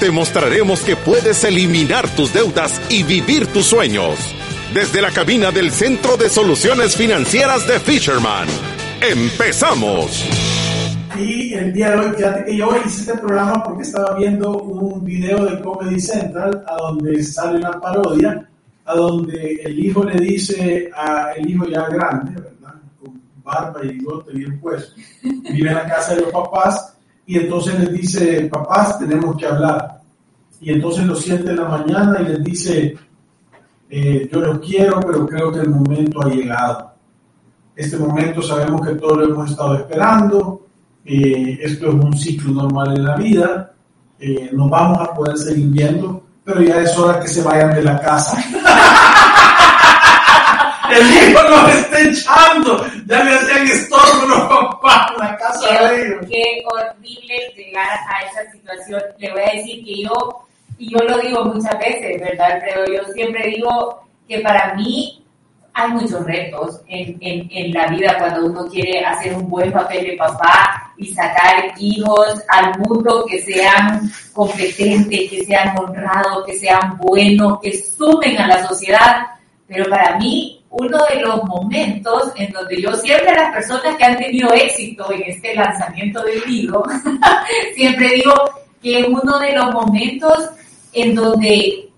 Te mostraremos que puedes eliminar tus deudas y vivir tus sueños. Desde la cabina del Centro de Soluciones Financieras de Fisherman. ¡Empezamos! Y el día de hoy, fíjate que yo hice este programa porque estaba viendo un video de Comedy Central a donde sale una parodia a donde el hijo le dice a el hijo ya grande, ¿verdad? Con barba y bigote bien puesto, vive en la casa de los papás y entonces les dice, papás, tenemos que hablar. Y entonces lo siente en la mañana y les dice, eh, yo los quiero, pero creo que el momento ha llegado. Este momento sabemos que todos lo hemos estado esperando, eh, esto es un ciclo normal en la vida, eh, nos vamos a poder seguir viendo, pero ya es hora que se vayan de la casa. El hijo nos está echando, ya le hacían estorbo en la casa qué, de ellos. qué horrible llegar a esa situación. Le voy a decir que yo, y yo lo digo muchas veces, ¿verdad, Alfredo? Yo siempre digo que para mí hay muchos retos en, en, en la vida cuando uno quiere hacer un buen papel de papá y sacar hijos al mundo que sean competentes, que sean honrados, que sean buenos, que sumen a la sociedad. Pero para mí, uno de los momentos en donde yo siempre a las personas que han tenido éxito en este lanzamiento del libro, siempre digo que es uno de los momentos en donde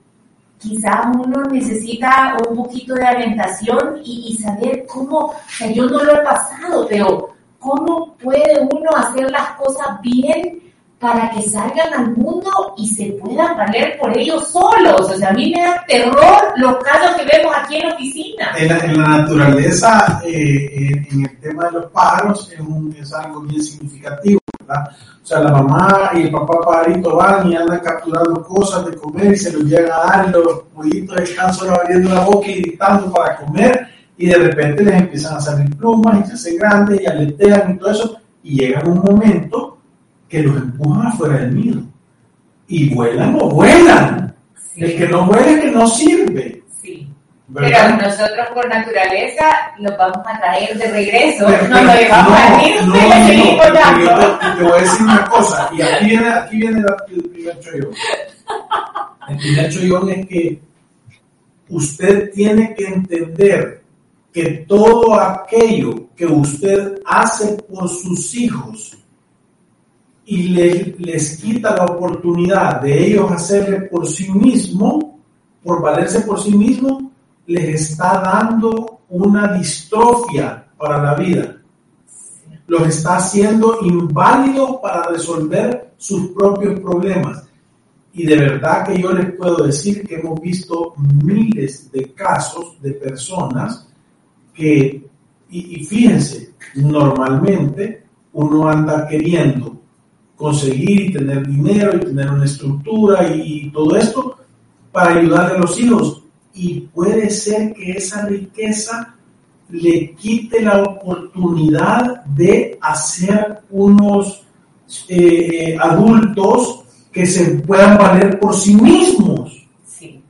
quizá uno necesita un poquito de orientación y, y, saber cómo, o sea, yo no lo he pasado, pero cómo puede uno hacer las cosas bien para que salgan al mundo y se puedan valer por ellos solos. O sea, a mí me da terror los casos que vemos aquí en la oficina. En la, en la naturaleza, eh, en, en, el tema de los pájaros, es, un, es algo bien significativo. ¿verdad? O sea, la mamá y el papá pajarito van y andan capturando cosas de comer y se los llegan a dar y los pollitos están solo abriendo la boca y gritando para comer y de repente les empiezan a salir plumas y se hacen grandes y aletean y todo eso y llega un momento que los empujan afuera del nido y vuelan o vuelan. Sí. El que no vuela es que no sirve. Sí. ¿verdad? Pero nosotros por naturaleza los vamos a traer de regreso, pero, nos lo llevamos no, a ir no, y le seguimos no, te, te voy a decir una cosa, y aquí viene, aquí viene el primer chollón. El primer chollón es que usted tiene que entender que todo aquello que usted hace por sus hijos y le, les quita la oportunidad de ellos hacerle por sí mismo, por valerse por sí mismo, les está dando una distrofia para la vida. Los está haciendo inválidos para resolver sus propios problemas. Y de verdad que yo les puedo decir que hemos visto miles de casos de personas que, y, y fíjense, normalmente uno anda queriendo conseguir y tener dinero y tener una estructura y, todo esto para ayudar a los hijos. Y puede ser que esa riqueza le quite la oportunidad de hacer unos eh, adultos que se puedan valer por sí mismos. Sí.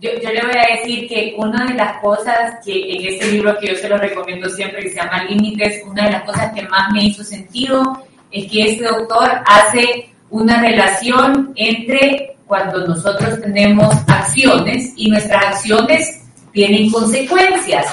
Yo, yo, le voy a decir que una de las cosas que en este libro que yo se lo recomiendo siempre, que se llama Límites, una de las cosas que más me hizo sentido es que este doctor hace una relación entre cuando nosotros tenemos acciones y nuestras acciones tienen consecuencias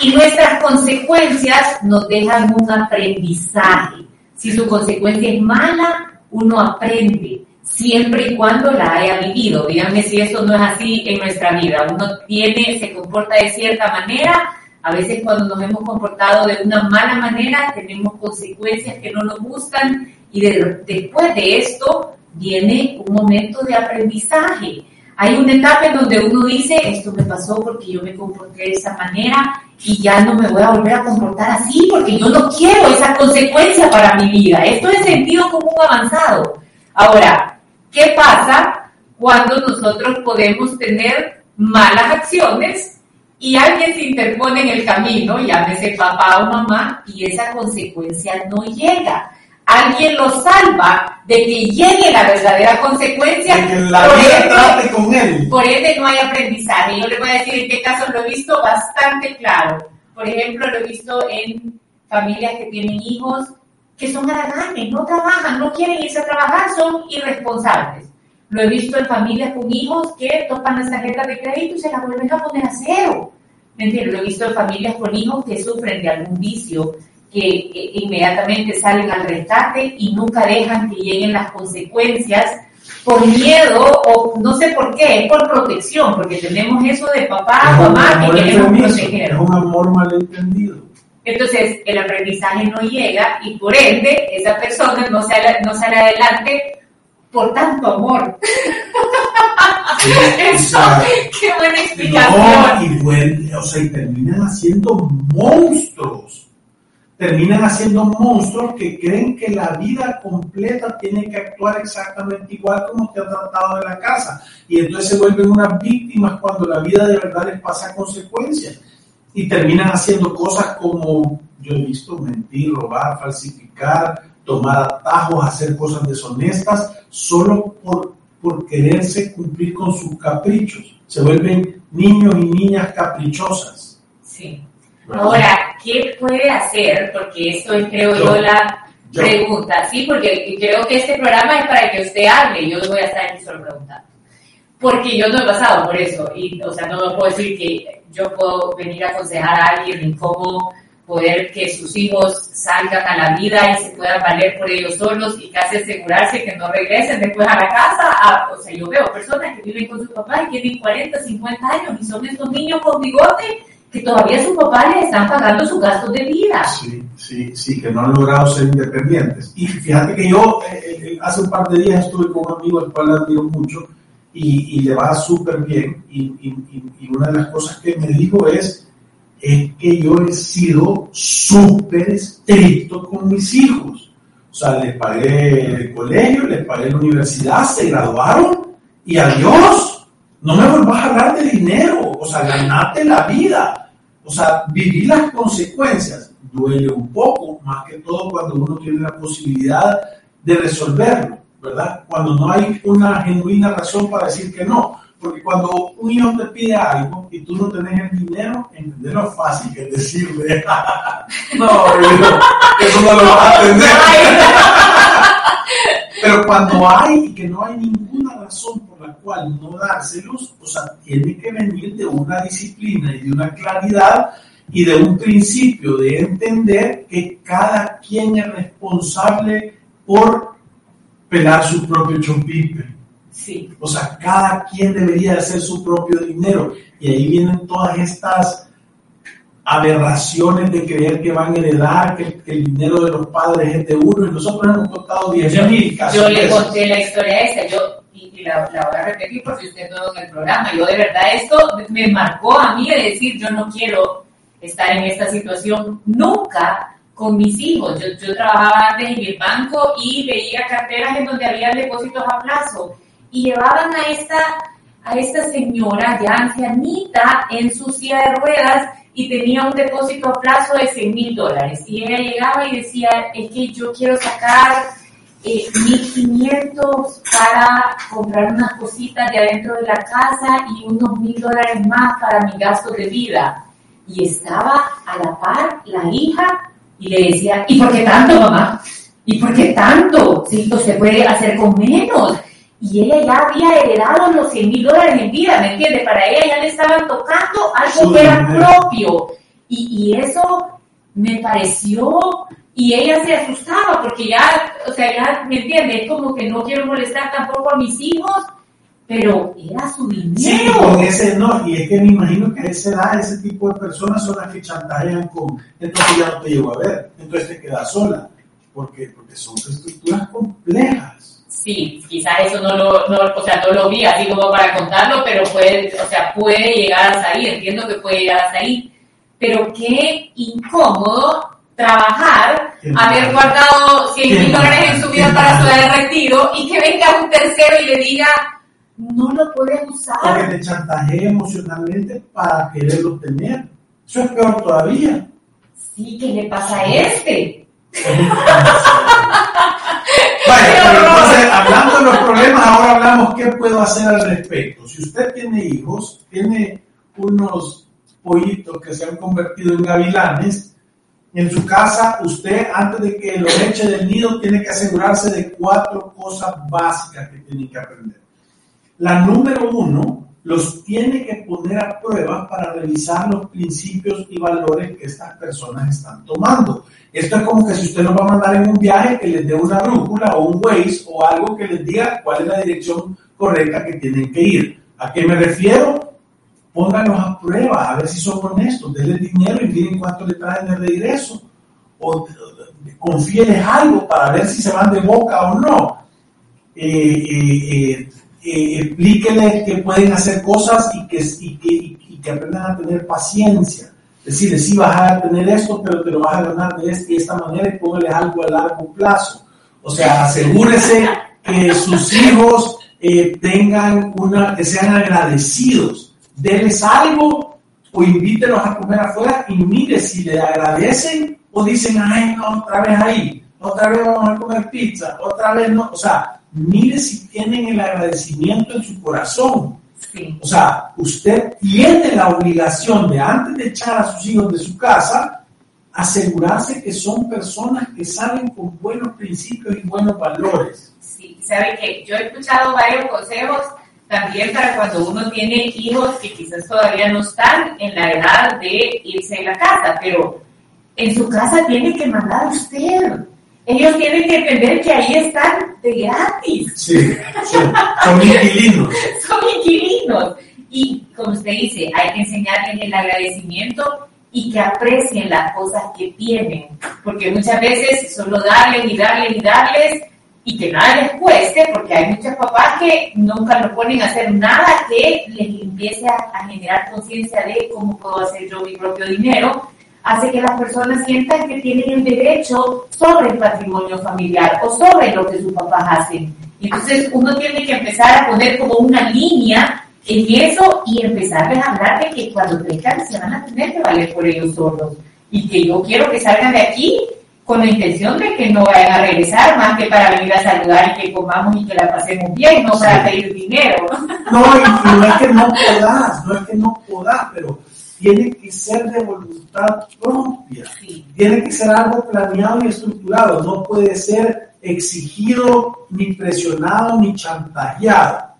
y nuestras consecuencias nos dejan un aprendizaje. Si su consecuencia es mala, uno aprende. siempre y cuando la haya vivido. Díganme si eso no es así en nuestra vida. Uno tiene, se comporta de cierta manera, a veces cuando nos hemos comportado de una mala manera tenemos consecuencias que no nos gustan y después de esto viene un momento de aprendizaje. Hay una etapa en donde uno dice, esto me pasó porque yo me comporté de esa manera y ya no me voy a volver a comportar así porque yo no quiero esa consecuencia para mi vida. Esto es sentido común avanzado. Ahora, ¿qué pasa cuando nosotros podemos tener malas acciones y alguien se interpone en el camino, llámese papá o mamá, y esa consecuencia no llega? alguien lo salva de que llegue la verdadera consecuencia. De que la por vida ende, trate con él. por ende no hay aprendizaje. Yo le voy a decir en qué casos lo he visto bastante claro. Por ejemplo, lo he visto en familias que tienen hijos que son haraganes, no trabajan, no quieren irse a trabajar, son irresponsables. Lo he visto en familias con hijos que topan las tarjetas de crédito y se las vuelven a poner a cero. ¿Me entiendes? Lo he visto en familias con hijos que sufren de algún vicio, que, que inmediatamente salen al rescate y nunca dejan que lleguen las consecuencias por miedo o no sé por qué, es por protección, porque tenemos eso de papá, un mamá que queremos proteger. Es un amor malentendido. Entonces, el aprendizaje no llega y por ende, esa persona no sale, no sale adelante por tanto amor. Eso, qué buena No, explicación. y vuelve, o sea, y terminan haciendo monstruos. Terminan haciendo monstruos que creen que la vida completa tiene que actuar exactamente igual como te ha tratado en la casa. Y entonces se vuelven unas víctimas cuando la vida de verdad les pasa consecuencias. Y terminan haciendo cosas como, yo he visto, mentir, robar, falsificar, tomar atajos, hacer cosas deshonestas, solo por, por quererse cumplir con sus caprichos. Se vuelven niños y niñas caprichosas. Sí. Ahora, ¿qué puede hacer? Porque esto es, creo yo, Yo. la Yo. pregunta. Sí, porque creo que este programa es para que usted hable. Yo voy a estar aquí solo preguntando. Porque yo no he pasado por eso. Y, o sea, no me puedo decir que yo puedo venir a aconsejar a alguien en cómo poder que sus hijos salgan a la vida y se puedan valer por ellos solos y casi asegurarse que no regresen después a la casa. A- o sea, yo veo personas que viven con su papá y tienen 40, 50 años y son estos niños con bigote que todavía sus papás les están pagando sus gastos de vida. Sí, sí, sí, que no han logrado ser independientes. Y fíjate que yo eh, eh, hace un par de días estuve con un amigo al cual admiro mucho y, y le va súper bien. Y- y- y una de las cosas que me dijo es, es que yo he sido súper estricto con mis hijos. O sea, les pagué el colegio, les pagué la universidad, se graduaron y adiós. No me vuelvas a hablar de dinero, o sea, ganate la vida. O sea, vivir las consecuencias duele un poco, más que todo cuando uno tiene la posibilidad de resolverlo, ¿verdad? Cuando no hay una genuina razón para decir que no. Porque cuando un hijo te pide algo y tú no tenés el dinero, entender lo fácil que es decirle, no, eso no lo vas a entender. Pero cuando hay y que no hay ninguna razón por la cual no dárselos, o sea, tiene que venir de una disciplina y de una claridad y de un principio de entender que cada quien es responsable por pelar su propio chompipe. Sí, O sea, cada quien debería de hacer su propio dinero. Y ahí vienen todas estas aberraciones de creer que van a heredar, que, que el dinero de los padres es de uno. Y nosotros hemos contado 10 mil casos. yo le conté la historia esa, yo, y, y la, la voy a repetir por si usted no en el programa. Yo de verdad esto me marcó a mí de decir, yo no quiero estar en esta situación nunca con mis hijos. Yo, yo trabajaba antes en el banco y veía carteras en donde había depósitos a plazo y llevaban a esta, a esta señora ya ancianita en su silla de ruedas y tenía un depósito a plazo de 100 mil dólares. Y ella llegaba y decía, es que yo quiero sacar eh, 1.500 para comprar unas cositas de adentro de la casa y unos mil dólares más para mi gasto de vida. Y estaba a la par la hija y le decía, ¿y por qué tanto, mamá? ¿Y por qué tanto? Si esto se puede hacer con menos. Y ella ya había heredado los 100 mil dólares en vida, ¿me entiendes? Para ella ya le estaban tocando algo que era propio. Y, y eso me pareció Y ella se asustaba porque ya, o sea, ya, ¿me entiendes? Es como que no quiero molestar tampoco a mis hijos, pero era su dinero. Sí, con ese no, y es que me imagino que a esa edad ese tipo de personas son las que chantajean con, entonces ya no te llevo a ver, entonces te quedas sola, porque, porque son estructuras complejas. Sí, quizás eso no lo, no, o sea, no lo vi así como para contarlo, pero puede, o sea, puede llegar hasta ahí, entiendo que puede llegar hasta ahí, pero qué incómodo trabajar, haber guardado 100 mil dólares en su vida para su retiro y que venga un tercero y le diga, no lo puedes usar. O que te chantajee emocionalmente para quererlo tener. Eso es peor todavía. Sí, ¿qué le pasa a este? Pero entonces, hablando de los problemas, ahora hablamos qué puedo hacer al respecto. Si usted tiene hijos, tiene unos pollitos que se han convertido en gavilanes, en su casa, usted antes de que lo eche del nido, tiene que asegurarse de cuatro cosas básicas que tiene que aprender. La número uno, los tiene que poner a prueba para revisar los principios y valores que estas personas están tomando. Esto es como que si usted nos va a mandar en un viaje, que les dé una brújula o un Waze o algo que les diga cuál es la dirección correcta que tienen que ir. ¿A qué me refiero? Pónganlos a prueba, a ver si son honestos, denle dinero y miren cuánto le traen de regreso. O confíenles algo para ver si se van de boca o no. Eh, eh, eh, eh, que pueden hacer cosas y que, y que, y que aprendan a tener paciencia. Decirles, sí, vas a tener esto, pero te lo vas a ganar de esta esta manera y póngales algo a largo plazo. O sea, asegúrese que sus hijos eh, tengan una, que sean agradecidos. Denles algo o invítelos a comer afuera y mire si le agradecen o dicen, ay, no, otra vez ahí, otra vez vamos a comer pizza, otra vez no. O sea, mire si tienen el agradecimiento en su corazón. O sea, usted tiene la obligación de, antes de echar a sus hijos de su casa, asegurarse que son personas que salen con buenos principios y buenos valores. Sí, sabe que yo he escuchado varios consejos también para cuando uno tiene hijos que quizás todavía no están en la edad de irse de la casa, pero en su casa tiene que mandar usted ellos tienen que entender que ahí están de gratis. Sí, son, inquilinos. son inquilinos. Y como usted dice, hay que enseñarles el agradecimiento y que aprecien las cosas que tienen. Porque muchas veces solo darles y darles y darles y que nada les cueste, porque hay muchos papás que nunca lo ponen a hacer nada que les empiece a, a generar conciencia de cómo puedo hacer yo mi propio dinero hace que las personas sientan que tienen el derecho sobre el patrimonio familiar o sobre lo que sus papás hacen. Entonces uno tiene que empezar a poner como una línea en eso y empezarles a hablar de que cuando crezcan se van a tener que valer por ellos solos. Y que yo quiero que salgan de aquí con la intención de que no vayan a regresar más que para venir a saludar y que comamos y que la pasemos bien, no para pedir dinero. No, y no es que no puedas, no es que no puedas, pero tiene que ser de voluntad propia, tiene que ser algo planeado y estructurado, no puede ser exigido, ni presionado, ni chantajeado.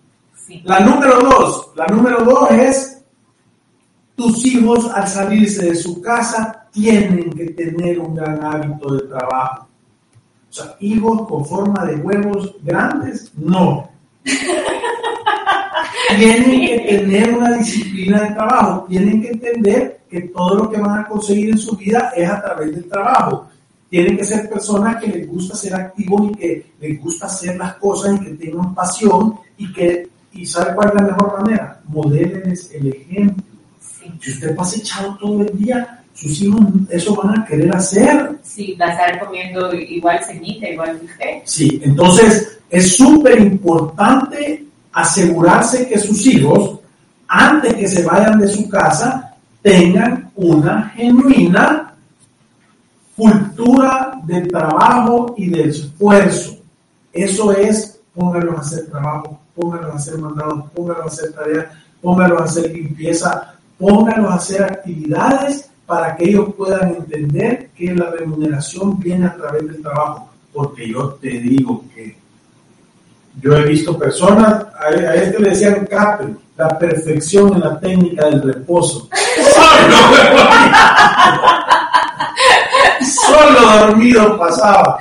La número dos, la número dos es, tus hijos al salirse de su casa tienen que tener un gran hábito de trabajo. O sea, hijos con forma de huevos grandes, no. tienen que tener una disciplina de trabajo, tienen que entender que todo lo que van a conseguir en su vida es a través del trabajo. Tienen que ser personas que les gusta ser activos y que les gusta hacer las cosas y que tengan pasión y que, y ¿sabe cuál es la mejor manera? Modelenles el ejemplo. Si usted pasa echado todo el día, sus hijos eso van a querer hacer. Sí, va a estar comiendo igual cenita, igual que usted. Sí, entonces es súper importante asegurarse que sus hijos, antes que se vayan de su casa, tengan una genuina cultura del trabajo y del esfuerzo. Eso es, pónganlos a hacer trabajo, pónganlos a hacer mandados, pónganlos a hacer tareas, pónganlos a hacer limpieza, pónganlos a hacer actividades para que ellos puedan entender que la remuneración viene a través del trabajo. Porque yo te digo que yo he visto personas, a, este le decían capri, la perfección en la técnica del reposo. solo dormido pasaba.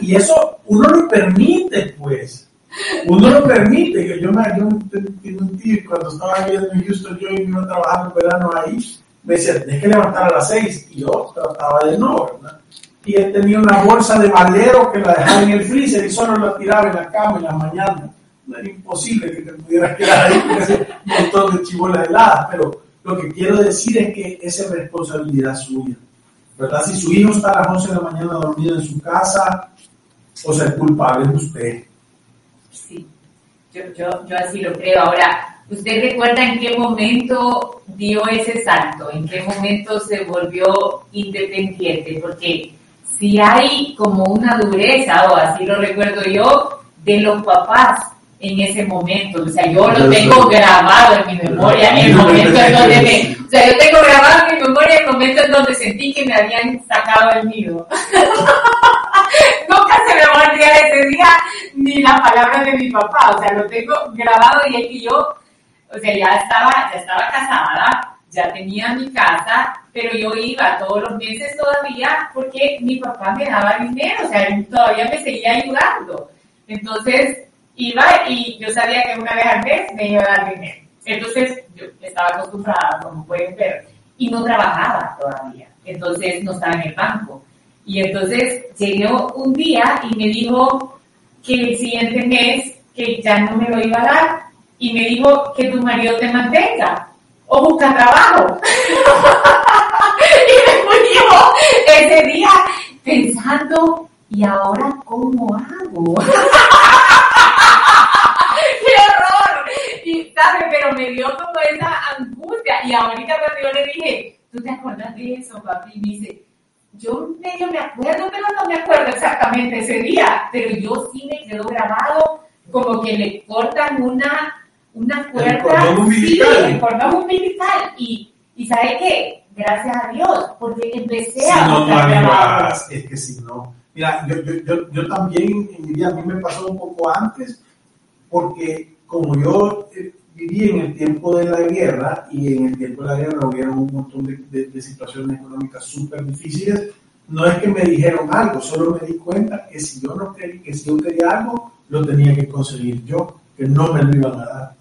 Y, eso uno lo permite, pues. Uno lo permite. Yo, yo, me, yo un tío cuando estaba viviendo en Houston, yo iba trabajando en verano ahí, me decía, tienes que levantar a las seis. Y yo trataba de no, ¿verdad? Y él tenía una bolsa de valero que la dejaba en el freezer y solo la tiraba en la cama en la mañana. No era imposible que te pudieras quedar ahí con ese montón de chibolas heladas, pero lo que quiero decir es que esa es responsabilidad suya. ¿Verdad? Si su hijo está a las 11 de la mañana dormido en su casa, o sea, el culpable es usted. Sí, yo, yo, yo así lo creo. Ahora, ¿usted recuerda en qué momento dio ese salto? ¿En qué momento se volvió independiente? Porque si hay como una dureza, o así lo recuerdo yo, de los papás en ese momento. O sea, yo lo tengo grabado en mi memoria en el momento en donde me... O sea, yo tengo grabado en mi memoria el momento en donde sentí que me habían sacado el nido. Nunca se me va a olvidar ese día ni las palabras de mi papá. O sea, lo tengo grabado y es que yo, o sea, ya estaba, ya estaba casada, ya tenía mi casa, pero yo iba todos los meses todavía porque mi papá me daba dinero, o sea, todavía me seguía ayudando. Entonces, iba y yo sabía que una vez al mes me iba a dar dinero. Entonces, yo estaba acostumbrada, como pueden ver, y no trabajaba todavía. Entonces, no estaba en el banco. Y entonces llegó un día y me dijo que el siguiente mes que ya no me lo iba a dar y me dijo que tu marido te mantenga o busca trabajo. y me fui ese día pensando, ¿y ahora cómo hago? ¡Qué horror! Y, ¿sabes? Pero me dio como esa angustia. Y ahorita cuando yo le dije, ¿tú te acuerdas de eso, papi? Y me dice, yo medio me acuerdo, pero no me acuerdo exactamente ese día. Pero yo sí me quedó grabado como que le cortan una una. El umbilical. Sí, el cordón umbilical. Y, y ¿sabe qué? Gracias a Dios, porque empecé si a no, es que si no. Mira, yo, yo, yo, yo, también en mi vida, a mí me pasó un poco antes, porque como yo eh, viví en el tiempo de la guerra, y en el tiempo de la guerra hubieron un montón de, de, situaciones económicas súper difíciles, no es que me dijeron algo, solo me di cuenta que si yo no quería, que si yo quería algo, lo tenía que conseguir yo, que no me lo iban a dar.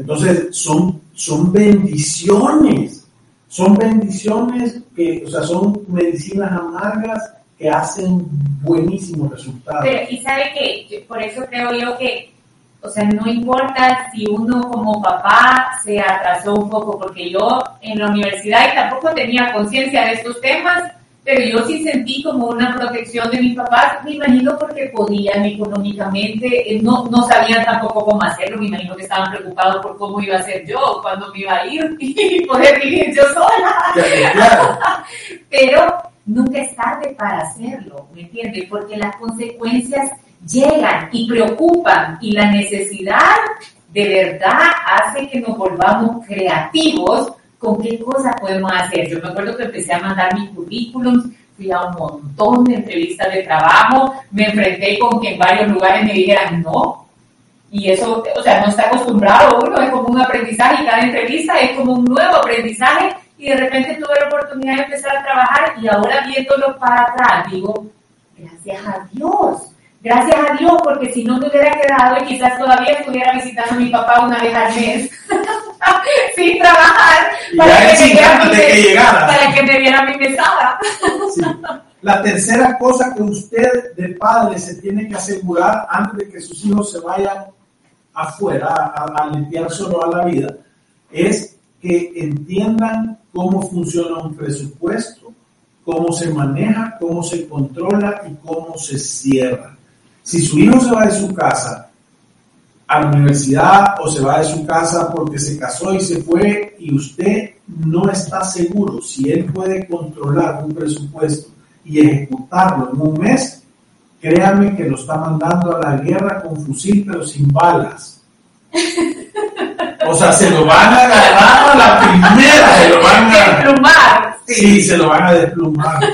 Entonces, son, son bendiciones, son bendiciones que, o sea, son medicinas amargas que hacen buenísimos resultados. Pero, y sabe que, por eso creo yo que, o sea, no importa si uno como papá se atrasó un poco, porque yo en la universidad y tampoco tenía conciencia de estos temas, pero yo sí sentí como una protección de mis papás, me imagino porque podían económicamente, eh, no, no sabían tampoco cómo hacerlo, me imagino que estaban preocupados por cómo iba a ser yo, cuándo me iba a ir y poder vivir yo sola. pero nunca es tarde para hacerlo, ¿me entiendes? Porque las consecuencias llegan y preocupan y la necesidad de verdad hace que nos volvamos creativos con qué cosas podemos hacer. Yo me acuerdo que empecé a mandar mis currículums, fui a un montón de entrevistas de trabajo, me enfrenté con que en varios lugares me dijeran no. Y eso, o sea, no está acostumbrado uno, es como un aprendizaje cada entrevista es como un nuevo aprendizaje y de repente tuve la oportunidad de empezar a trabajar y ahora viéndolo para atrás digo, gracias a Dios, gracias a Dios porque si no me hubiera quedado y quizás todavía estuviera visitando a mi papá una vez al mes. sin trabajar para que, me para que me viera mi mesada. La tercera cosa que usted de padre se tiene que asegurar antes de que sus hijos se vayan afuera a, a limpiar solo a la vida es que entiendan cómo funciona un presupuesto, cómo se maneja, cómo se controla y cómo se cierra. Si su hijo se va de su casa a la universidad o se va de su casa porque se casó y se fue y usted no está seguro si él puede controlar un presupuesto y ejecutarlo en un mes, créame que lo está mandando a la guerra con fusil pero sin balas. O sea, se lo van a agarrar a la primera, se lo van a desplumar. Sí. se lo van a desplumar.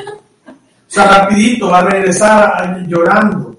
O sea, rapidito va a regresar llorando.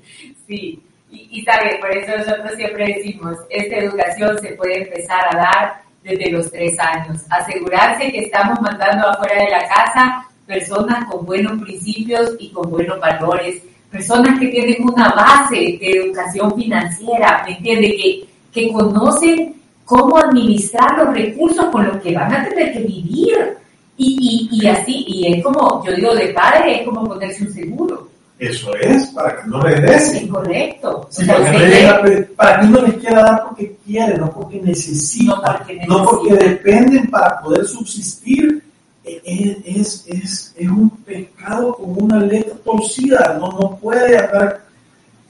Sí. Y, sabe, por eso nosotros siempre decimos, esta educación se puede empezar a dar desde los tres años. Asegurarse que estamos mandando afuera de la casa personas con buenos principios y con buenos valores, personas que tienen una base de educación financiera, ¿me entiende? Que, que conocen cómo administrar los recursos con los que van a tener que vivir. Y, y, y así, y es como, yo digo, de padre es como ponerse un seguro. Eso es, para que no regrese. Es correcto. Sí, para, que usted, para que no les quiera dar porque quiere, no porque necesita, no porque, necesita. No porque dependen para poder subsistir. Es, es, es, es, un pecado con una letra torcida, no, no puede estar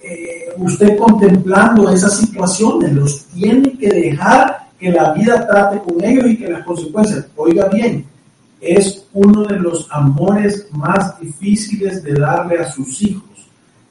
eh, usted contemplando esas situaciones, los tiene que dejar que la vida trate con ellos y que las consecuencias, oiga bien, es uno de los amores más difíciles de darle a sus hijos.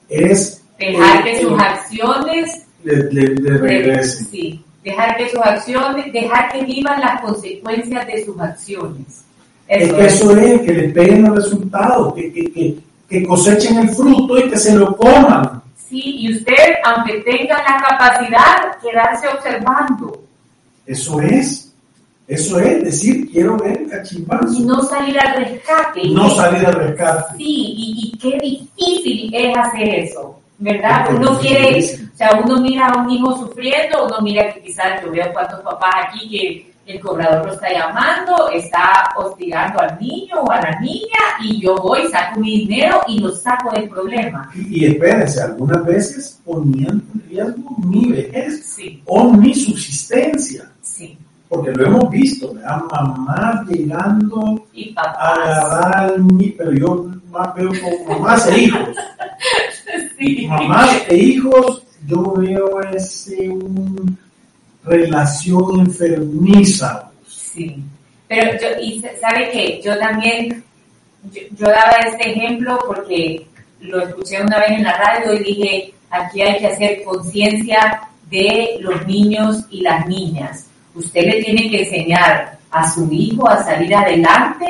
Es dejar que sus acciones le, le, le regresen. Sí, dejar que sus acciones, dejar que vivan las consecuencias de sus acciones. Eso es, eso es que le peguen los resultados, que, que, que, que cosechen el fruto y que se lo coman. Sí, y usted, aunque tenga la capacidad, quedarse observando. Eso es. Eso es decir, quiero ver cachimbazo. Y no salir al rescate. No salir al rescate. Sí, y, y qué difícil es hacer eso, ¿verdad? Uno quiere, o sea, uno mira a un hijo sufriendo, uno mira que quizás yo veo cuántos papás aquí que el cobrador lo está llamando, está hostigando al niño o a la niña y yo voy, saco mi dinero y lo saco del problema. Y, y espérense, algunas veces poniendo en riesgo mi vejez Sí, o mi subsistencia. Porque lo hemos visto, ¿verdad? Mamás llegando Y a agarrar niño, pero yo más veo como mamás e hijos. Sí. Mamás e hijos, yo veo ese un relación enfermiza. Sí, pero yo, y sa- sabe que yo también, yo, yo daba este ejemplo porque lo escuché una vez en la radio y dije, aquí hay que hacer conciencia de los niños y las niñas. Usted le tiene que enseñar a su hijo a salir adelante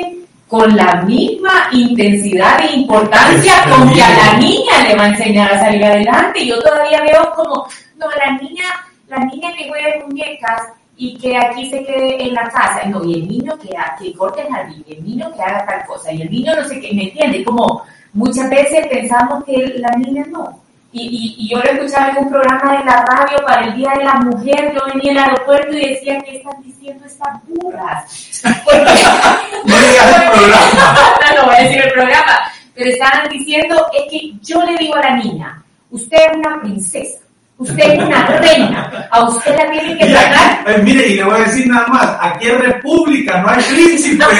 con la misma intensidad e importancia con que a la niña le va a enseñar a salir adelante. Yo todavía veo como, no, la niña, la niña que juega muñecas y que aquí se quede en la casa, no, y el niño que, ha- que corte el jardín, y el niño que haga tal cosa, y el niño no sé qué, ¿me entiende? Como muchas veces pensamos que la niña no. Y, y, y yo lo escuchaba en un programa de la radio para el Día de la Mujer, yo venía al aeropuerto y decía, ¿qué están diciendo estas burras? Porque- No digas el programa. no, voy a decir el programa, pero estaban diciendo, es que yo le digo a la niña, usted es una princesa, usted es una reina, a usted la tienen que Y tratar aquí- eh, mire, y le voy a decir nada más, aquí es república, no hay príncipes.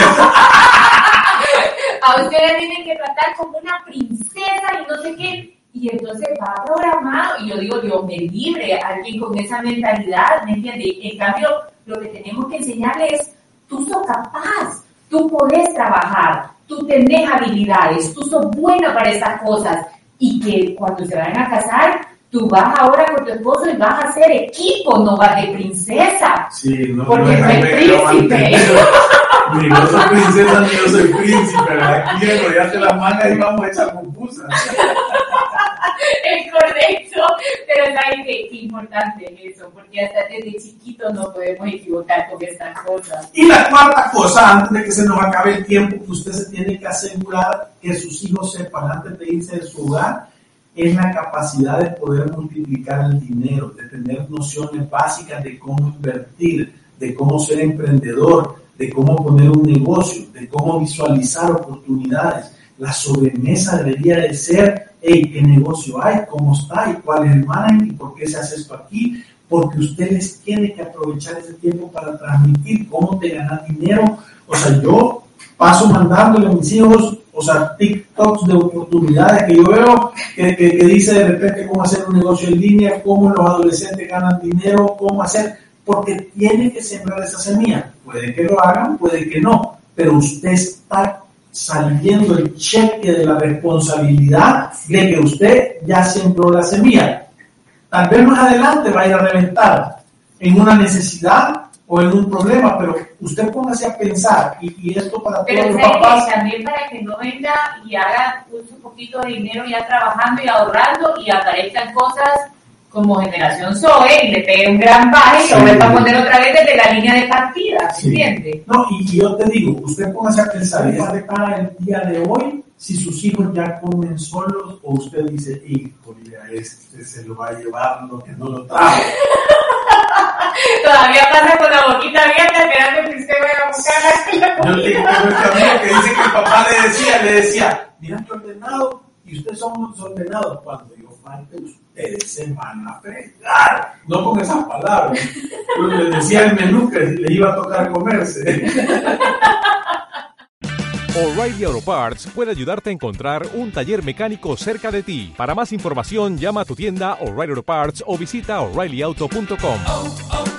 a usted la tienen que tratar como una princesa y no sé qué. Y entonces va programado, y yo digo, Dios me libre, alguien con esa mentalidad, ¿me entiende? En cambio, lo que tenemos que enseñarle es, tú sos capaz, tú podés trabajar, tú tenés habilidades, tú sos buena para esas cosas, y que cuando se vayan a casar, tú vas ahora con tu esposo y vas a hacer equipo, no vas de princesa. Sí, no, Porque no es príncipe. Ni yo soy princesa ni yo soy príncipe. ¿verdad? Aquí enrollarte las mangas y vamos a echar compusas. Es correcto, pero saben que importante es eso, porque hasta desde chiquitos no podemos equivocar con estas cosas. Y la cuarta cosa, antes de que se nos acabe el tiempo, que usted se tiene que asegurar que sus hijos sepan antes de irse de su hogar, es la capacidad de poder multiplicar el dinero, de tener nociones básicas de cómo invertir, de cómo ser emprendedor, de cómo poner un negocio, de cómo visualizar oportunidades. La sobremesa debería de ser, hey, ¿qué negocio hay? ¿Cómo está? ¿Y cuál es el margen? ¿Y por qué se hace esto aquí? Porque usted les tiene que aprovechar ese tiempo para transmitir cómo te ganas dinero. O sea, yo paso mandándole a mis hijos, o sea, TikToks de oportunidades que yo veo, que, que, que dice de repente cómo hacer un negocio en línea, cómo los adolescentes ganan dinero, cómo hacer, porque tiene que sembrar esa semilla. Puede que lo hagan, puede que no, pero usted está saliendo el cheque de la responsabilidad de que usted ya sembró la semilla. Tal vez más adelante vaya a reventar en una necesidad o en un problema, pero usted póngase a pensar, y, y esto para Pero todos los ¿saben papás, que también para que no venga y haga un poquito de dinero ya trabajando y ahorrando y aparezcan cosas como generación Zoe y le pegue un gran baje y lo vuelva a poner otra vez desde la línea de partida, Sí. ¿entiendes? No, y, y yo te digo, usted póngase a pensar, ¿ella se para el día de hoy si sus hijos ya comen solos o usted dice, híjole, a este se lo va a llevar lo que no lo trajo? Todavía pasa con la boquita abierta esperando que usted vaya a buscar Yo tengo este amigo que dice que el papá le decía, le decía, mira qué ordenado, y ustedes son desordenados. Cuando yo falte, ustedes se van a fregar. No con esas palabras. Pero le decía el menú que le iba a tocar comerse. O'Reilly Auto Parts puede ayudarte a encontrar un taller mecánico cerca de ti. Para más información, llama a tu tienda O'Reilly Auto Parts o visita oreillyauto.com.